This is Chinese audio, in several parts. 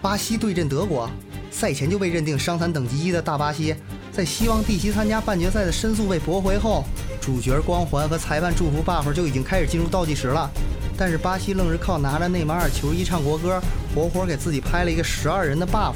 巴西对阵德国，赛前就被认定伤残等级一的大巴西，在希望地奇参加半决赛的申诉被驳回后，主角光环和裁判祝福 buff 就已经开始进入倒计时了。但是巴西愣是靠拿着内马尔球衣唱国歌，活活给自己拍了一个十二人的 buff，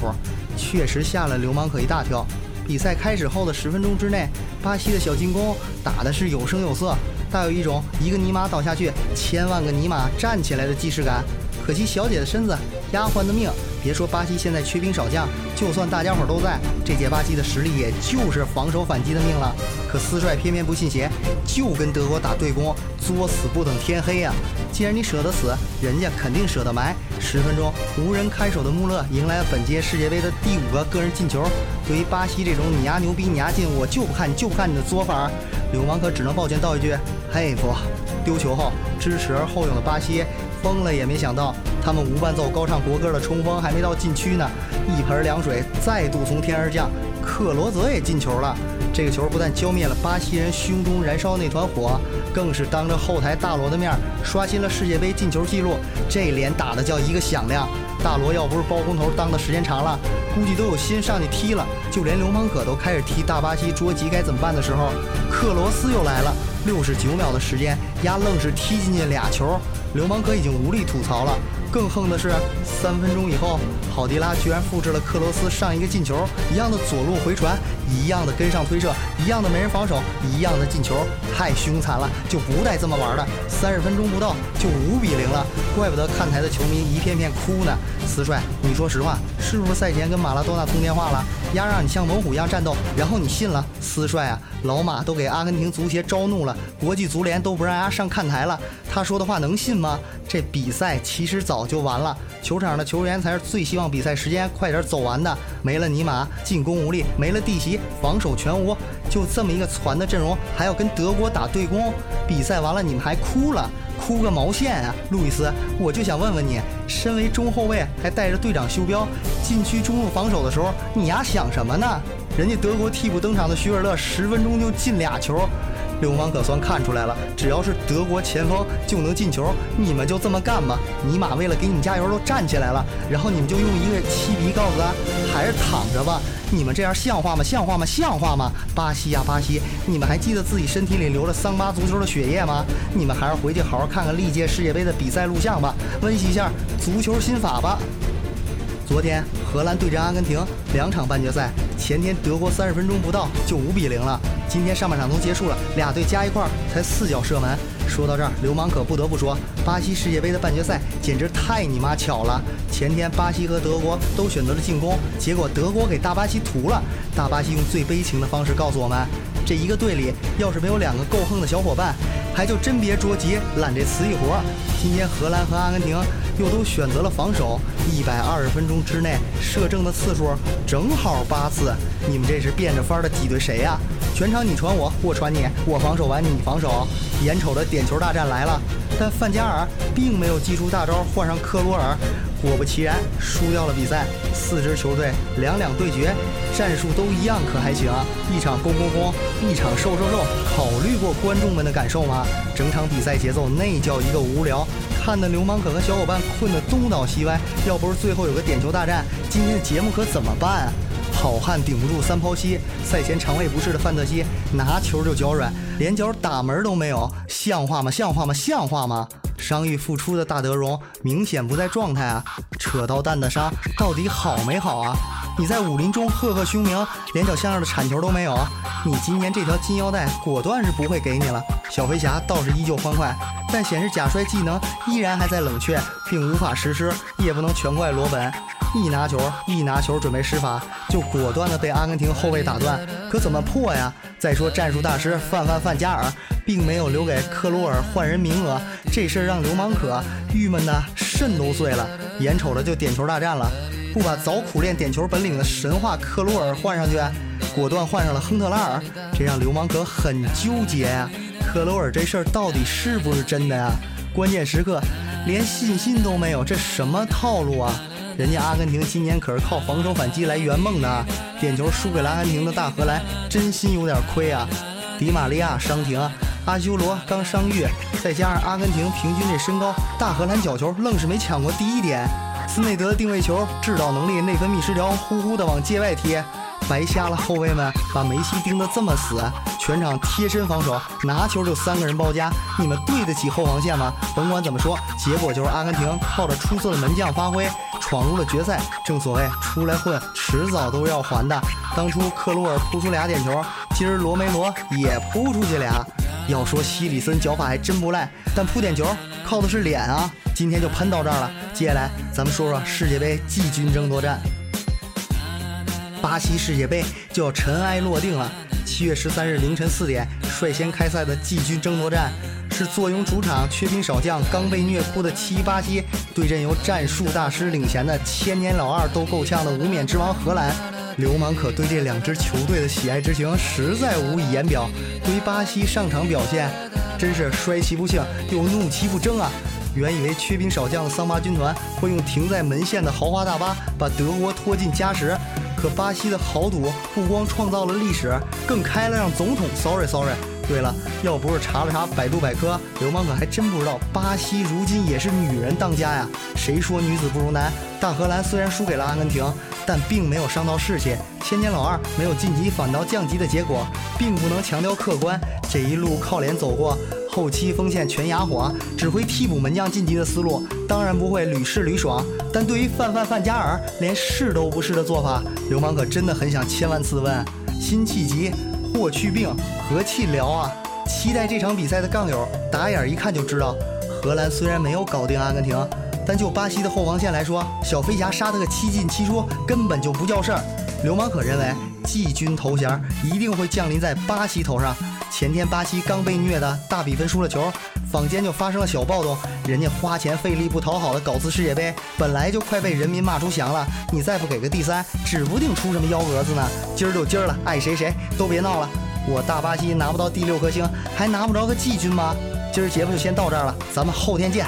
确实吓了流氓可一大跳。比赛开始后的十分钟之内，巴西的小进攻打的是有声有色，大有一种一个尼玛倒下去，千万个尼玛站起来的既视感。可惜小姐的身子，丫鬟的命。别说巴西现在缺兵少将，就算大家伙都在，这届巴西的实力也就是防守反击的命了。可斯帅偏偏不信邪，就跟德国打对攻，作死不等天黑呀！既然你舍得死，人家肯定舍得埋。十分钟无人看守的穆勒迎来了本届世界杯的第五个个人进球。对于巴西这种你丫牛逼你丫劲，我就不看就不看你的作法，流氓可只能抱拳道一句佩服。丢球后支持而后勇的巴西。疯了也没想到，他们无伴奏高唱国歌的冲锋还没到禁区呢，一盆凉水再度从天而降，克罗泽也进球了。这个球不但浇灭了巴西人胸中燃烧那团火，更是当着后台大罗的面刷新了世界杯进球记录。这脸打的叫一个响亮。大罗要不是包工头当的时间长了，估计都有心上去踢了。就连流氓可都开始踢大巴西捉急该怎么办的时候，克罗斯又来了。六十九秒的时间，丫愣是踢进去俩球。流氓哥已经无力吐槽了，更横的是，三分钟以后，郝迪拉居然复制了克罗斯上一个进球一样的左路回传，一样的跟上推射，一样的没人防守，一样的进球，太凶残了，就不带这么玩的。三十分钟不到就五比零了，怪不得看台的球迷一片片哭呢。斯帅，你说实话，是不是赛前跟马拉多纳通电话了，丫让你像猛虎一样战斗，然后你信了？斯帅啊，老马都给阿根廷足协招怒了，国际足联都不让丫上看台了。他说的话能信吗？这比赛其实早就完了，球场的球员才是最希望比赛时间快点走完的。没了尼玛，进攻无力；没了弟媳，防守全无。就这么一个攒的阵容，还要跟德国打对攻。比赛完了，你们还哭了？哭个毛线啊！路易斯，我就想问问你，身为中后卫还带着队长袖标，禁区中路防守的时候，你丫想什么呢？人家德国替补登场的徐尔勒，十分钟就进俩球。流氓可算看出来了，只要是德国前锋就能进球，你们就这么干吧。尼玛为了给你加油都站起来了，然后你们就用一个七比告诉他，还是躺着吧。你们这样像话吗？像话吗？像话吗？巴西呀巴西，你们还记得自己身体里流了桑巴足球的血液吗？你们还是回去好好看看历届世界杯的比赛录像吧，温习一下足球心法吧。昨天荷兰对阵阿根廷两场半决赛，前天德国三十分钟不到就五比零了。今天上半场都结束了，俩队加一块儿才四脚射门。说到这儿，流氓可不得不说，巴西世界杯的半决赛简直太你妈巧了。前天巴西和德国都选择了进攻，结果德国给大巴西屠了。大巴西用最悲情的方式告诉我们，这一个队里要是没有两个够横的小伙伴，还就真别着急揽这瓷器活。今天荷兰和阿根廷。又都选择了防守，一百二十分钟之内射正的次数正好八次。你们这是变着法儿的挤兑谁呀？全场你传我，我传你，我防守完你防守，眼瞅着点球大战来了。但范加尔并没有祭出大招换上克罗尔，果不其然输掉了比赛。四支球队两两对决，战术都一样，可还行？一场攻攻攻，一场受受受。考虑过观众们的感受吗？整场比赛节奏那叫一个无聊。看的流氓可和小伙伴困得东倒西歪，要不是最后有个点球大战，今天的节目可怎么办？好汉顶不住三抛膝，赛前肠胃不适的范特西拿球就脚软，连脚打门都没有，像话吗？像话吗？像话吗？伤愈复出的大德荣明显不在状态啊！扯到蛋的伤到底好没好啊？你在武林中赫赫凶名，连脚像样的铲球都没有，你今年这条金腰带果断是不会给你了。小飞侠倒是依旧欢快。但显示假摔技能依然还在冷却，并无法实施，也不能全怪罗本。一拿球，一拿球准备施法，就果断的被阿根廷后卫打断，可怎么破呀？再说战术大师范范范加尔，并没有留给克鲁尔换人名额，这事儿让流氓可郁闷的肾都碎了。眼瞅着就点球大战了，不把早苦练点球本领的神话克鲁尔换上去，果断换上了亨特拉尔，这让流氓可很纠结呀。克鲁尔这事儿到底是不是真的呀？关键时刻连信心都没有，这什么套路啊？人家阿根廷今年可是靠防守反击来圆梦的，点球输给了阿根廷的大荷兰，真心有点亏啊！迪玛利亚伤停，阿修罗刚伤愈，再加上阿根廷平均这身高，大荷兰角球愣是没抢过第一点。斯内德的定位球制导能力、内分泌失调，呼呼的往界外贴。白瞎了后卫们把梅西盯得这么死，全场贴身防守，拿球就三个人包夹，你们对得起后防线吗？甭管怎么说，结果就是阿根廷靠着出色的门将发挥，闯入了决赛。正所谓出来混，迟早都要还的。当初克鲁尔扑出俩点球，今儿罗梅罗也扑出去俩。要说希里森脚法还真不赖，但扑点球靠的是脸啊。今天就喷到这儿了，接下来咱们说说世界杯季军争夺战。巴西世界杯就要尘埃落定了。七月十三日凌晨四点，率先开赛的季军争夺战是坐拥主场、缺兵少将、刚被虐哭的七巴西，对阵由战术大师领衔的千年老二都够呛的无冕之王荷兰。流氓可对这两支球队的喜爱之情实在无以言表。对于巴西上场表现，真是衰其不幸又怒其不争啊！原以为缺兵少将的桑巴军团会用停在门线的豪华大巴把德国拖进加时。可巴西的豪赌不光创造了历史，更开了让总统。Sorry Sorry。对了，要不是查了查百度百科，流氓可还真不知道巴西如今也是女人当家呀。谁说女子不如男？大荷兰虽然输给了阿根廷，但并没有伤到士气。千年老二没有晋级反倒降级的结果，并不能强调客观。这一路靠脸走过。后期锋线全哑火，指挥替补门将晋级的思路当然不会屡试屡爽。但对于范范范加尔连试都不试的做法，流氓可真的很想千万次问：辛弃疾霍去病和气聊啊？期待这场比赛的杠友打眼一看就知道，荷兰虽然没有搞定阿根廷，但就巴西的后防线来说，小飞侠杀他个七进七出根本就不叫事儿。流氓可认为季军头衔一定会降临在巴西头上。前天巴西刚被虐的大比分输了球，坊间就发生了小暴动。人家花钱费力不讨好的搞次世界杯，本来就快被人民骂出翔了，你再不给个第三，指不定出什么幺蛾子呢。今儿就今儿了，爱谁谁，都别闹了。我大巴西拿不到第六颗星，还拿不着个季军吗？今儿节目就先到这儿了，咱们后天见。